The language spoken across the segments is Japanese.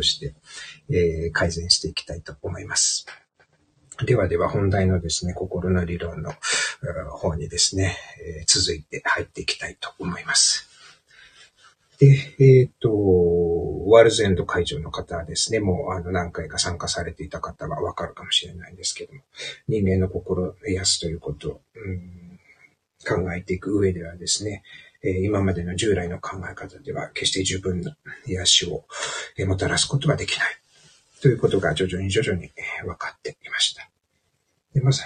として、えー、改善していきたいと思います。ではでは本題のですね、心の理論の方にですね、えー、続いて入っていきたいと思います。で、えっ、ー、と、ワールズエンド会場の方はですね、もうあの何回か参加されていた方はわかるかもしれないんですけども、人間の心を癒すということを、うん、考えていく上ではですね、え今までの従来の考え方では決して十分な癒しをえもたらすことはできない。ということが徐々に徐々に分かっていました。でまず、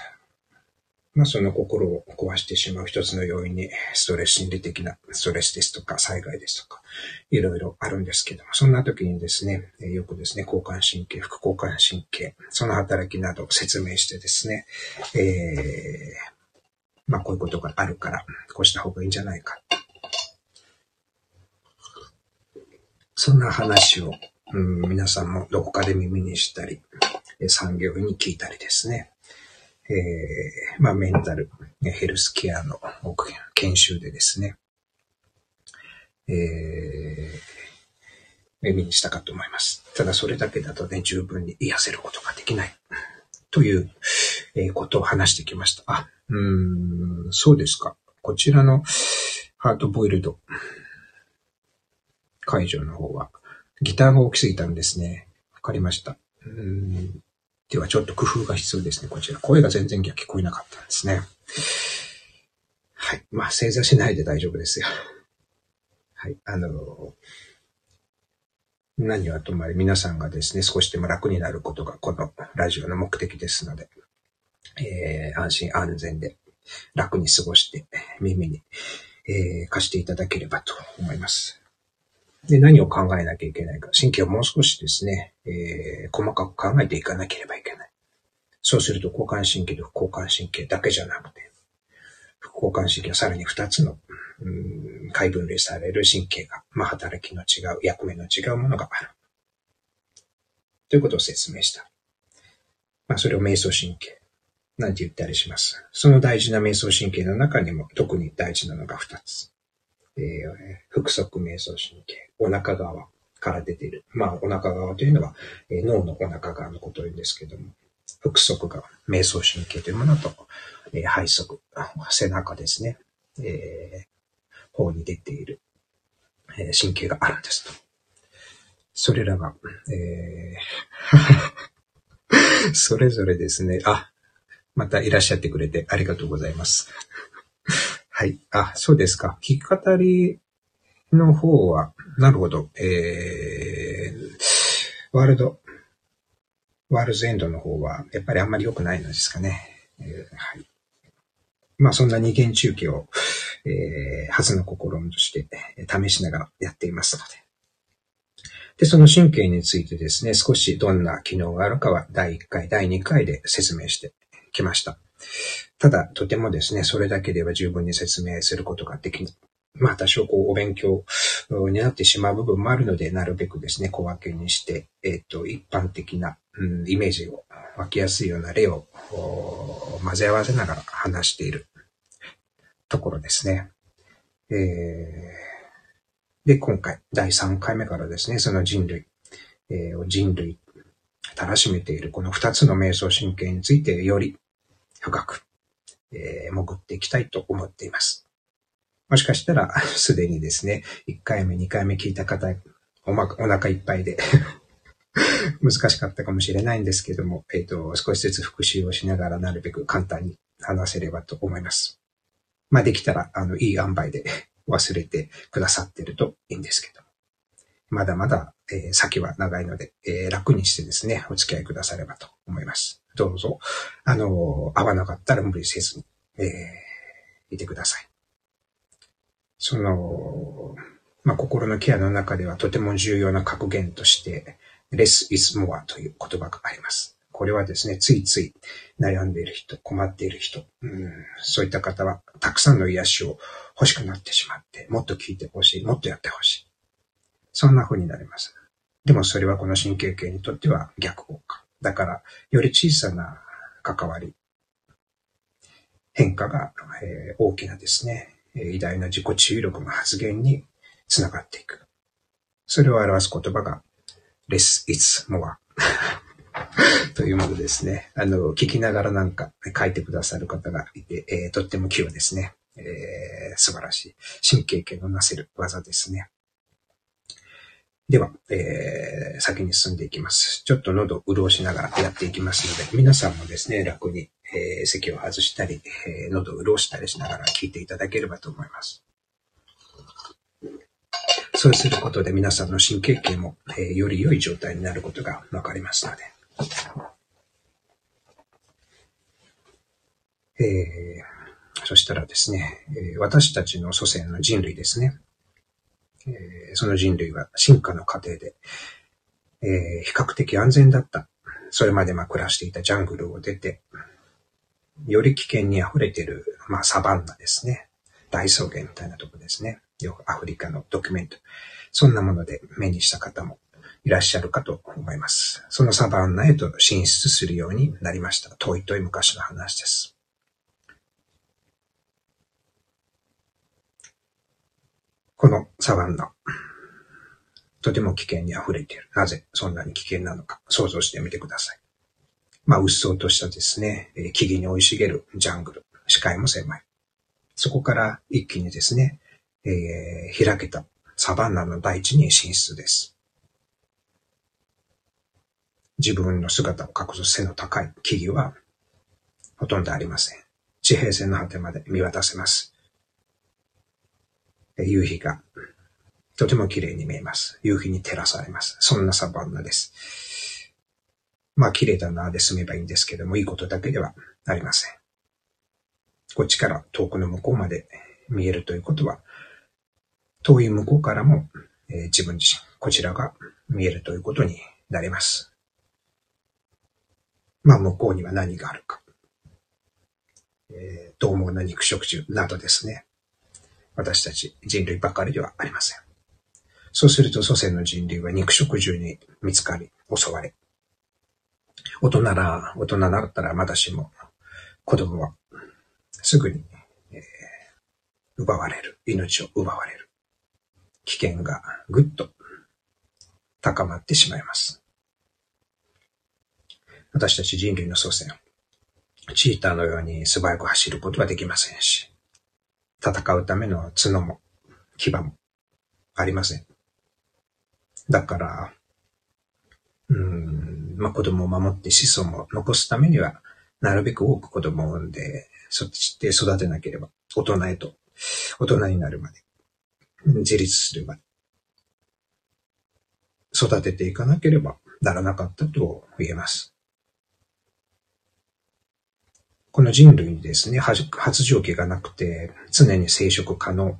まあ、その心を壊してしまう一つの要因に、ストレス心理的なストレスですとか、災害ですとか、いろいろあるんですけども、そんな時にですね、よくですね、交感神経、副交感神経、その働きなどを説明してですね、えー、まあ、こういうことがあるから、こうした方がいいんじゃないか。そんな話を、うん、皆さんもどこかで耳にしたり、産業医に聞いたりですね。えー、まあ、メンタル、ヘルスケアの研修でですね、えー、耳にしたかと思います。ただそれだけだとね、十分に癒せることができない。という、えことを話してきました。あ、うん、そうですか。こちらのハートボイルド会場の方は、ギターが大きすぎたんですね。わかりました。うんではちょっと工夫が必要ですね、こちら。声が全然聞こえなかったんですね。はい。まあ、正座しないで大丈夫ですよ。はい。あの、何はともあれ皆さんがですね、少しでも楽になることがこのラジオの目的ですので、えー、安心安全で楽に過ごして耳に、えー、貸していただければと思います。で、何を考えなきゃいけないか。神経をもう少しですね、えー、細かく考えていかなければいけない。そうすると、交感神経と副交感神経だけじゃなくて、副交感神経はさらに2つの、うん、解分類される神経が、まあ、働きの違う、役目の違うものがある。ということを説明した。まあ、それを瞑想神経。なんて言ったりします。その大事な瞑想神経の中にも特に大事なのが2つ。えー、腹側瞑想神経、お腹側から出ている。まあ、お腹側というのは、えー、脳のお腹側のことを言うんですけども、腹側側、瞑想神経というものと、えー、背側、背中ですね、えー、方に出ている、えー、神経があるんですと。それらが、えー それぞれですね、あ、またいらっしゃってくれてありがとうございます。はい。あ、そうですか。聞き語りの方は、なるほど。えー、ワールド、ワールズエンドの方は、やっぱりあんまり良くないのですかね。えー、はい。まあ、そんな二元中継を、えー、初の試みとして試しながらやっていますので。で、その神経についてですね、少しどんな機能があるかは第1回、第2回で説明してきました。ただ、とてもですね、それだけでは十分に説明することができない。まあ、多少こう、お勉強になってしまう部分もあるので、なるべくですね、小分けにして、えっ、ー、と、一般的な、うん、イメージを湧きやすいような例を混ぜ合わせながら話しているところですね。えー、で、今回、第3回目からですね、その人類、えー、人類、たらしめているこの2つの瞑想神経についてより深く、えー、潜っていきたいと思っています。もしかしたら、すでにですね、1回目、2回目聞いた方、おま、お腹いっぱいで 難しかったかもしれないんですけども、えっ、ー、と、少しずつ復習をしながらなるべく簡単に話せればと思います。まあ、できたら、あの、いい塩梅で 忘れてくださってるといいんですけども。まだまだ、えー、先は長いので、えー、楽にしてですね、お付き合いくださればと思います。どうぞ、あの、合わなかったら無理せずに、えー、いてください。その、まあ、心のケアの中ではとても重要な格言として、less is more という言葉があります。これはですね、ついつい悩んでいる人、困っている人、うん、そういった方はたくさんの癒しを欲しくなってしまって、もっと聞いてほしい、もっとやってほしい。そんな風になります。でもそれはこの神経系にとっては逆効果。だから、より小さな関わり、変化が、えー、大きなですね、偉大な自己注意力の発言につながっていく。それを表す言葉が、less is more というものですね。あの、聞きながらなんか書いてくださる方がいて、えー、とっても器用ですね。えー、素晴らしい。神経系のなせる技ですね。では、えー、先に進んでいきます。ちょっと喉を潤しながらやっていきますので、皆さんもですね、楽に、えー、席を外したり、えー、喉を潤したりしながら聞いていただければと思います。そうすることで皆さんの神経系も、えー、より良い状態になることがわかりますので。えー、そしたらですね、え、私たちの祖先の人類ですね。その人類は進化の過程で、えー、比較的安全だった。それまでまあ暮らしていたジャングルを出て、より危険に溢れている、まあ、サバンナですね。大草原みたいなとこですね。よくアフリカのドキュメント。そんなもので目にした方もいらっしゃるかと思います。そのサバンナへと進出するようになりました。遠い遠い昔の話です。このサバンナ、とても危険に溢れている。なぜそんなに危険なのか想像してみてください。まあ、うっそうとしたですね、木々に生い茂るジャングル、視界も狭い。そこから一気にですね、えー、開けたサバンナの大地に進出です。自分の姿を隠す背の高い木々はほとんどありません。地平線の果てまで見渡せます。夕日がとても綺麗に見えます。夕日に照らされます。そんなサバンナです。まあ綺麗だなで済めばいいんですけども、いいことだけではありません。こっちから遠くの向こうまで見えるということは、遠い向こうからも、えー、自分自身、こちらが見えるということになります。まあ向こうには何があるか。えー、獰猛な肉食獣などですね。私たち人類ばかりではありません。そうすると祖先の人類は肉食獣に見つかり、襲われ。大人ら、大人だったらまだしも、子供はすぐに、えー、奪われる。命を奪われる。危険がぐっと高まってしまいます。私たち人類の祖先、チーターのように素早く走ることはできませんし、戦うための角も牙もありません。だから、うん、まあ、子供を守って子孫を残すためには、なるべく多く子供を産んで、そして育てなければ、大人へと、大人になるまで、自立するまで、育てていかなければならなかったと言えます。この人類にですね、発情期がなくて、常に生殖可能、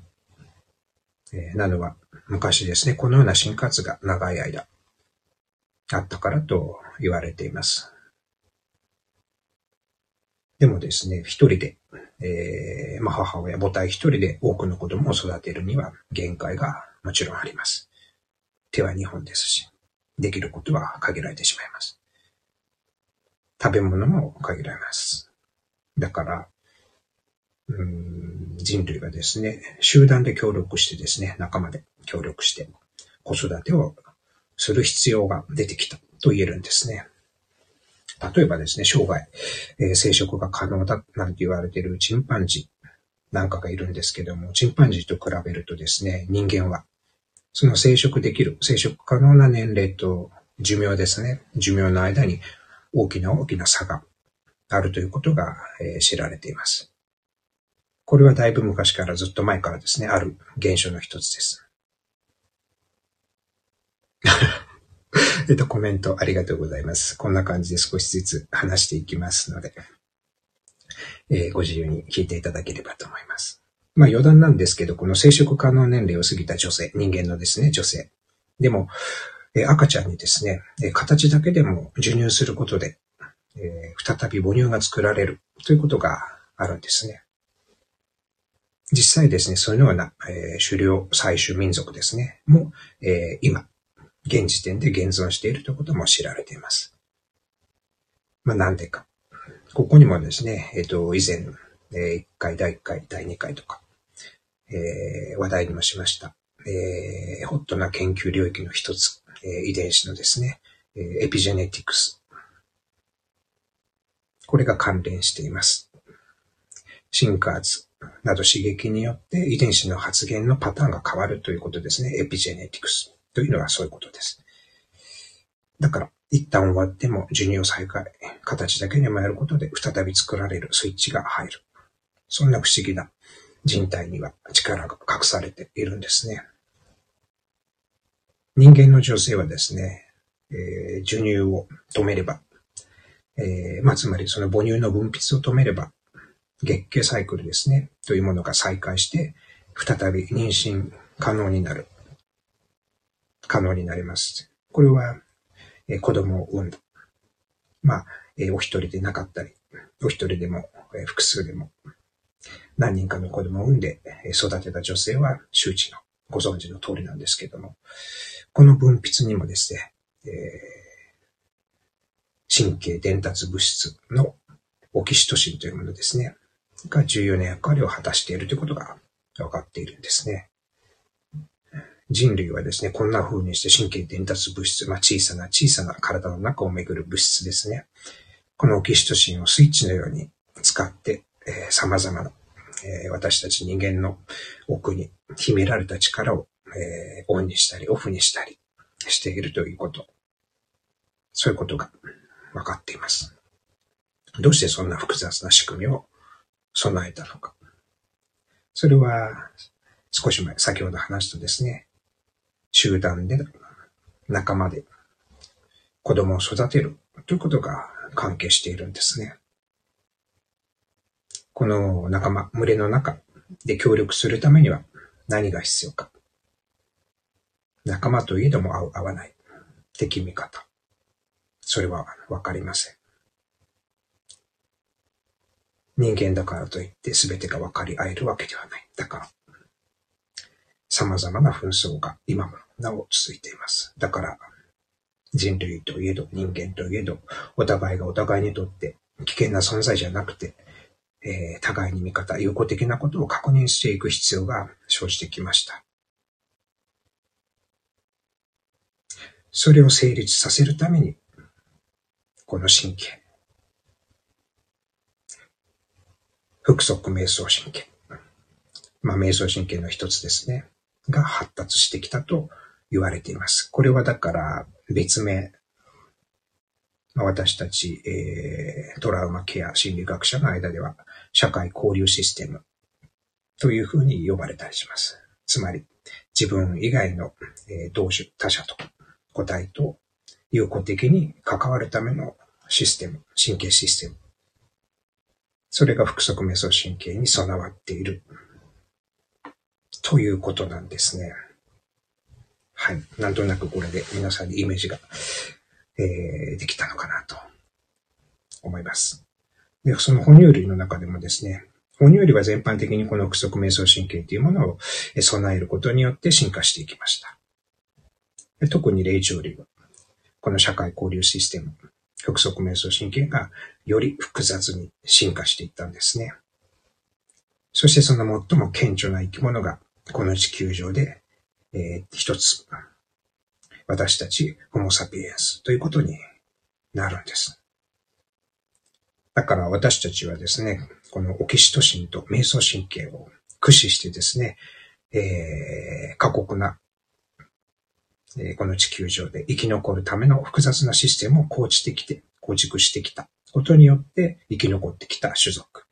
えー、なのは、昔ですね、このような進化図が長い間あったからと言われています。でもですね、一人で、えー、まあ、母親、母体一人で多くの子供を育てるには限界がもちろんあります。手は二本ですし、できることは限られてしまいます。食べ物も限られます。だから、うん、人類がですね、集団で協力してですね、仲間で協力して子育てをする必要が出てきたと言えるんですね。例えばですね、生涯、えー、生殖が可能だなんて言われているチンパンジーなんかがいるんですけども、チンパンジーと比べるとですね、人間は、その生殖できる、生殖可能な年齢と寿命ですね、寿命の間に大きな大きな差があるということが、えー、知られています。これはだいぶ昔からずっと前からですね、ある現象の一つです。えっと、コメントありがとうございます。こんな感じで少しずつ話していきますので、えー、ご自由に聞いていただければと思います。まあ余談なんですけど、この生殖可能年齢を過ぎた女性、人間のですね、女性。でも、えー、赤ちゃんにですね、えー、形だけでも授乳することで、えー、再び母乳が作られるということがあるんですね。実際ですね、そういうような、えー、狩猟採取民族ですね、も、えー、今、現時点で現存しているということも知られています。まあ、なんでか。ここにもですね、えっ、ー、と、以前、えー、1回、第1回、第2回とか、えー、話題にもしました、えー、ホットな研究領域の一つ、え遺伝子のですねえ、エピジェネティクス。これが関連しています。進化圧など刺激によって遺伝子の発現のパターンが変わるということですね。エピジェネティクスというのはそういうことです。だから、一旦終わっても授乳を再開、形だけでもやることで再び作られるスイッチが入る。そんな不思議な人体には力が隠されているんですね。人間の女性はですね、えー、授乳を止めれば、えー、まあ、つまりその母乳の分泌を止めれば、月経サイクルですね、というものが再開して、再び妊娠可能になる。可能になります。これは、えー、子供を産んだ。まあ、えー、お一人でなかったり、お一人でも、えー、複数でも、何人かの子供を産んで育てた女性は周知のご存知の通りなんですけども、この分泌にもですね、えー、神経伝達物質のオキシトシンというものですね、が重要な役割を果たしているということが分かっているんですね。人類はですね、こんな風にして神経伝達物質、まあ、小さな小さな体の中をめぐる物質ですね。このオキシトシンをスイッチのように使って、えー、様々なえー、私たち人間の奥に秘められた力を、えー、オンにしたりオフにしたりしているということ。そういうことが分かっています。どうしてそんな複雑な仕組みを備えたのか。それは少し前、先ほど話したですね、集団で、仲間で子供を育てるということが関係しているんですね。この仲間、群れの中で協力するためには何が必要か。仲間といえども合う、合わない。敵味方。それはわかりません。人間だからといって全てが分かり合えるわけではない。だから、様々な紛争が今もなお続いています。だから、人類といえど、人間といえど、お互いがお互いにとって危険な存在じゃなくて、えー、互いに味方、友好的なことを確認していく必要が生じてきました。それを成立させるために、この神経、腹側瞑想神経、まあ、瞑想神経の一つですね、が発達してきたと言われています。これはだから別名、私たち、えー、トラウマケア心理学者の間では、社会交流システム。というふうに呼ばれたりします。つまり、自分以外の、えー、同種、他者と個体と友好的に関わるためのシステム、神経システム。それが腹側メソ神経に備わっているということなんですね。はい。なんとなくこれで皆さんにイメージがえー、できたのかなと思います。で、その哺乳類の中でもですね、哺乳類は全般的にこの腹側瞑想神経というものを備えることによって進化していきました。特に霊長類は、この社会交流システム、腹側瞑想神経がより複雑に進化していったんですね。そしてその最も顕著な生き物がこの地球上で、えー、一つ私たちホモサピエンスということになるんです。だから私たちはですね、このオキシトシンと瞑想神経を駆使してですね、えー、過酷な、この地球上で生き残るための複雑なシステムを構築してきて、構築してきたことによって生き残ってきた種族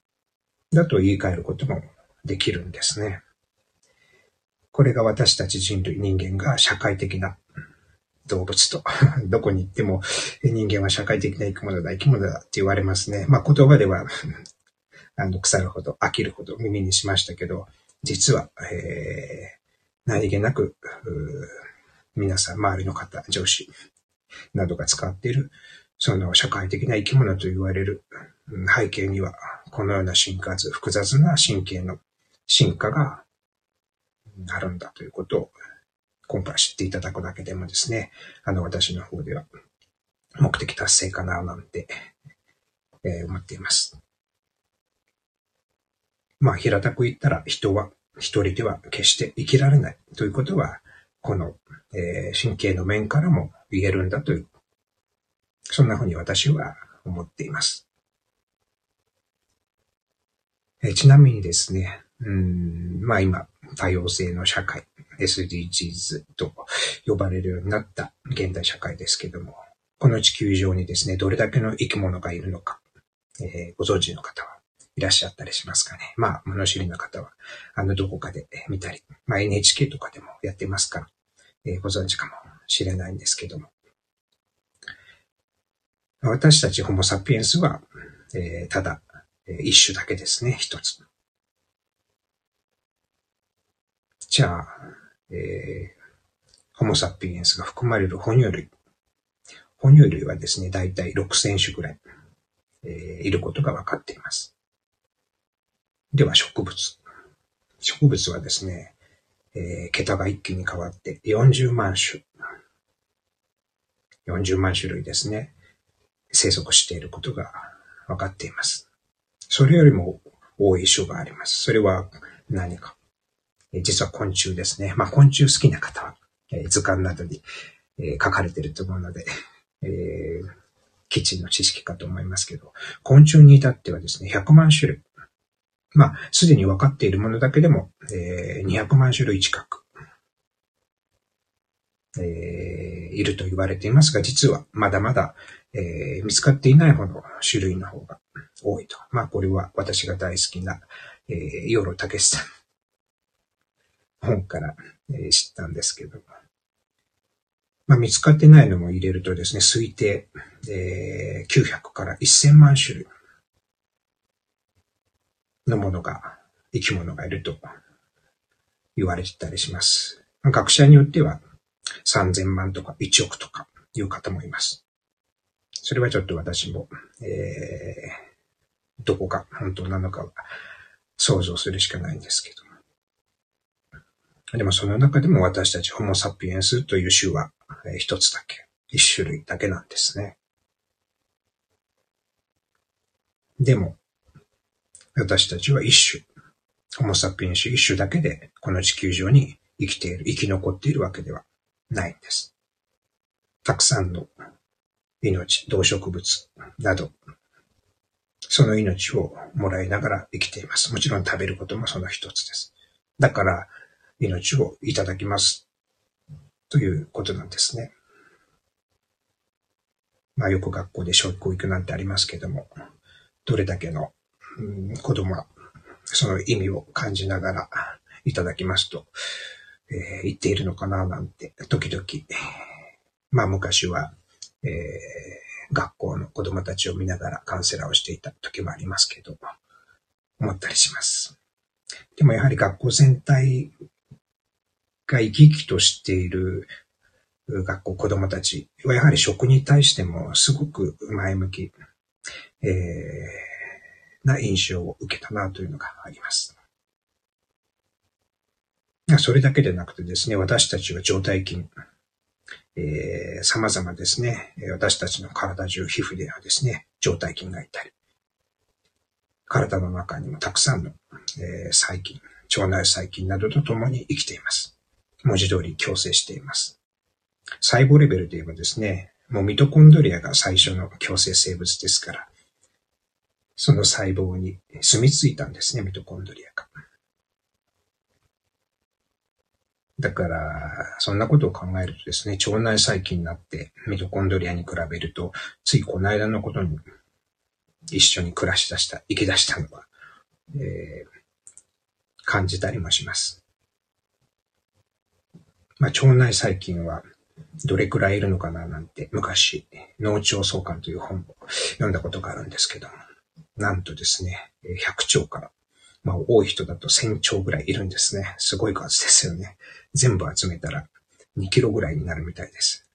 だと言い換えることもできるんですね。これが私たち人類人間が社会的な動物と、どこに行っても人間は社会的な生き物だ、生き物だって言われますね。まあ言葉では あの、腐るほど、飽きるほど耳にしましたけど、実は、えー、何気なく、皆さん、周りの方、上司などが使っている、その社会的な生き物と言われる背景には、このような進化図、複雑な神経の進化があるんだということを今回知っていただくだけでもですね、あの、私の方では目的達成かな、なんて、えー、思っています。まあ、平たく言ったら人は一人では決して生きられないということはこの、えー、神経の面からも言えるんだという、そんなふうに私は思っています。え、ちなみにですね、うん、まあ今、多様性の社会、SDGs と呼ばれるようになった現代社会ですけども、この地球上にですね、どれだけの生き物がいるのか、えー、ご存知の方はいらっしゃったりしますかね。まあ、物知りの方は、あの、どこかで見たり、まあ、NHK とかでもやってますから、えー、ご存知かもしれないんですけども。私たちホモ・サピエンスは、えー、ただ、え一種だけですね、一つ。じゃあ、えー、ホモ・サピエンスが含まれる哺乳類。哺乳類はですね、だいたい6000種ぐらい、えー、いることが分かっています。では植物。植物はですね、えー、桁が一気に変わって40万種。40万種類ですね。生息していることが分かっています。それよりも多い種があります。それは何か。実は昆虫ですね。まあ昆虫好きな方は、え図鑑などに、え書かれていると思うので、えー、基地の知識かと思いますけど、昆虫に至ってはですね、100万種類。まあ、すでに分かっているものだけでも、えー、200万種類近く、えー、いると言われていますが、実はまだまだ、えー、見つかっていないほど種類の方が多いと。まあ、これは私が大好きな、えー、ヨーロタケスさん本から、えー、知ったんですけど。まあ、見つかってないのも入れるとですね、推定、えー、900から1000万種類。のものが、生き物がいると言われてたりします。学者によっては3000万とか1億とかいう方もいます。それはちょっと私も、えー、どこが本当なのかは想像するしかないんですけど。でもその中でも私たちホモサピエンスという種は一つだけ、一種類だけなんですね。でも、私たちは一種、ホモ・サピエンス一種だけでこの地球上に生きている、生き残っているわけではないんです。たくさんの命、動植物など、その命をもらいながら生きています。もちろん食べることもその一つです。だから、命をいただきます。ということなんですね。まあよく学校で小教育なんてありますけども、どれだけの子供はその意味を感じながらいただきますと、えー、言っているのかななんて、時々、まあ昔は、えー、学校の子供たちを見ながらカウンセラーをしていた時もありますけど、思ったりします。でもやはり学校全体が生き生きとしている学校子供たちはやはり食に対してもすごく前向き、えーな印象を受けたなというのがあります。それだけでなくてですね、私たちは状態筋、えー、様々ですね、私たちの体中、皮膚ではですね、状態筋がいたり、体の中にもたくさんの、えー、細菌、腸内細菌などと共に生きています。文字通り共生しています。細胞レベルで言えばですね、もうミトコンドリアが最初の共生生物ですから、その細胞に住み着いたんですね、ミトコンドリアが。だから、そんなことを考えるとですね、腸内細菌になってミトコンドリアに比べると、ついこの間のことに一緒に暮らし出した、生き出したのは、えー、感じたりもします。まあ、腸内細菌はどれくらいいるのかななんて、昔、脳腸相関という本を読んだことがあるんですけども、なんとですね、100兆から、まあ多い人だと1000兆ぐらいいるんですね。すごい数ですよね。全部集めたら2キロぐらいになるみたいです。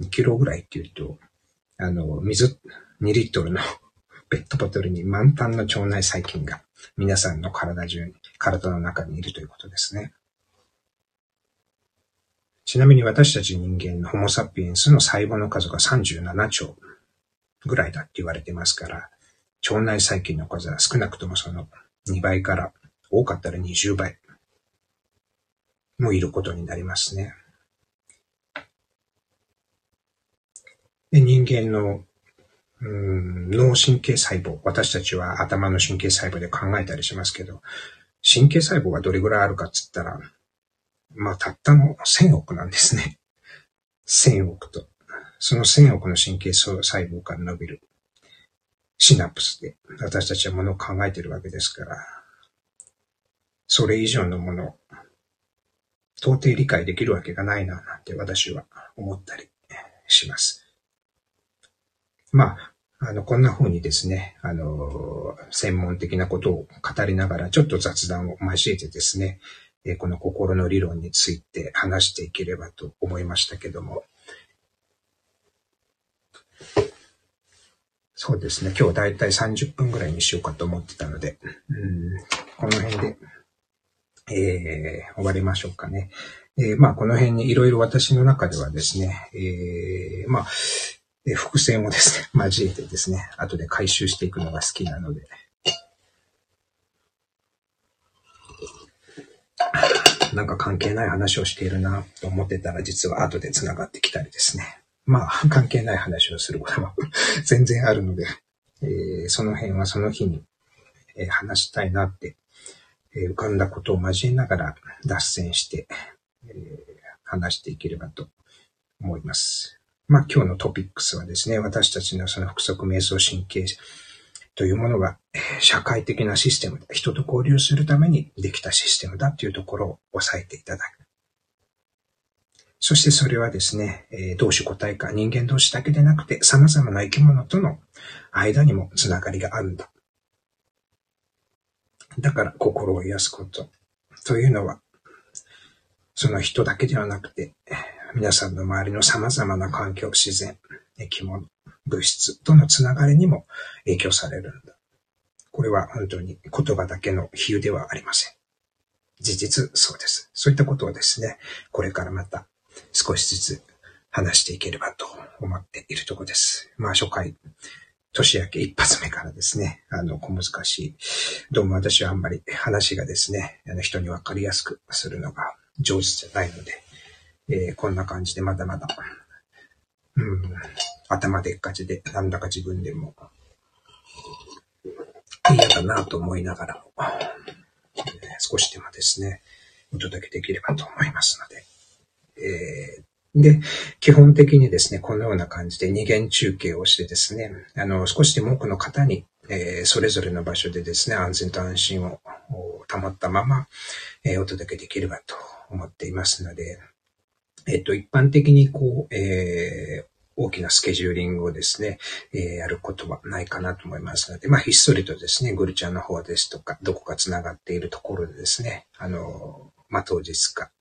2キロぐらいって言うと、あの、水2リットルの ペットボトルに満タンの腸内細菌が皆さんの体中に、体の中にいるということですね。ちなみに私たち人間のホモサピエンスの細胞の数が37兆ぐらいだって言われてますから、腸内細菌の数は少なくともその2倍から多かったら20倍もいることになりますね。で人間のうん脳神経細胞、私たちは頭の神経細胞で考えたりしますけど、神経細胞がどれぐらいあるかっつったら、まあ、たったの1000億なんですね。1000億と。その1000億の神経細胞から伸びるシナプスで私たちはものを考えているわけですから、それ以上のもの、到底理解できるわけがないな、なんて私は思ったりします。まあ、あの、こんな風にですね、あの、専門的なことを語りながら、ちょっと雑談を交えてですね、えこの心の理論について話していければと思いましたけども、そうですね、今日だいたい30分ぐらいにしようかと思ってたので、うん、この辺で、えー、終わりましょうかね。えー、まあ、この辺にいろいろ私の中ではですね、えー、まあ、で、伏線をですね、交えてですね、後で回収していくのが好きなので、なんか関係ない話をしているなと思ってたら、実は後で繋がってきたりですね。まあ、関係ない話をすることも 全然あるので、えー、その辺はその日に、えー、話したいなって、えー、浮かんだことを交えながら脱線して、え話していければと思います。まあ今日のトピックスはですね、私たちのその複足瞑想神経というものが、社会的なシステム、人と交流するためにできたシステムだというところを押さえていただく。そしてそれはですね、同種個体か人間同士だけでなくて様々な生き物との間にもつながりがあるんだ。だから心を癒すことというのは、その人だけではなくて、皆さんの周りの様々な環境、自然、生き物、物質とのつながりにも影響されるんだ。これは本当に言葉だけの比喩ではありません。事実、そうです。そういったことをですね、これからまた少しずつ話していければと思っているところです。まあ初回、年明け一発目からですね、あの、小難しい。どうも私はあんまり話がですね、あの人にわかりやすくするのが上手じゃないので、えー、こんな感じでまだまだ、うん、頭でっかちで、なんだか自分でも嫌だなと思いながら、えー、少しでもですね、お届けできればと思いますので、えー、で、基本的にですね、このような感じで二元中継をしてですね、あの、少しでも多くの方に、えー、それぞれの場所でですね、安全と安心を保ったまま、えー、お届けできればと思っていますので、えっと、一般的にこう、え、大きなスケジューリングをですね、えー、やることはないかなと思いますので、まあ、ひっそりとですね、グルちゃんの方ですとか、どこか繋がっているところでですね、あの、まあ、当日か、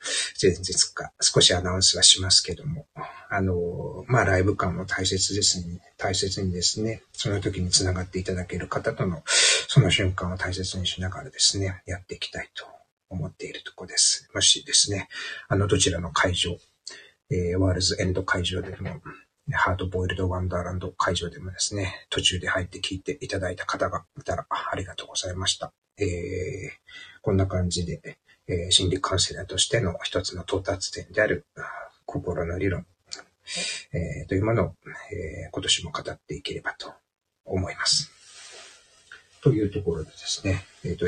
前日か、少しアナウンスはしますけども、あの、まあ、ライブ感も大切ですね。大切にですね、その時に繋がっていただける方との、その瞬間を大切にしながらですね、やっていきたいと思っているところです。もしですね、あの、どちらの会場、えー、ワールズエンド会場でも、ハードボイルドワンダーランド会場でもですね、途中で入って聞いていただいた方がいたら、ありがとうございました。えー、こんな感じで、えー、心理カウンセラーとしての一つの到達点である心の理論、えー、というものを、えー、今年も語っていければと思います。というところでですね、えっ、ー、と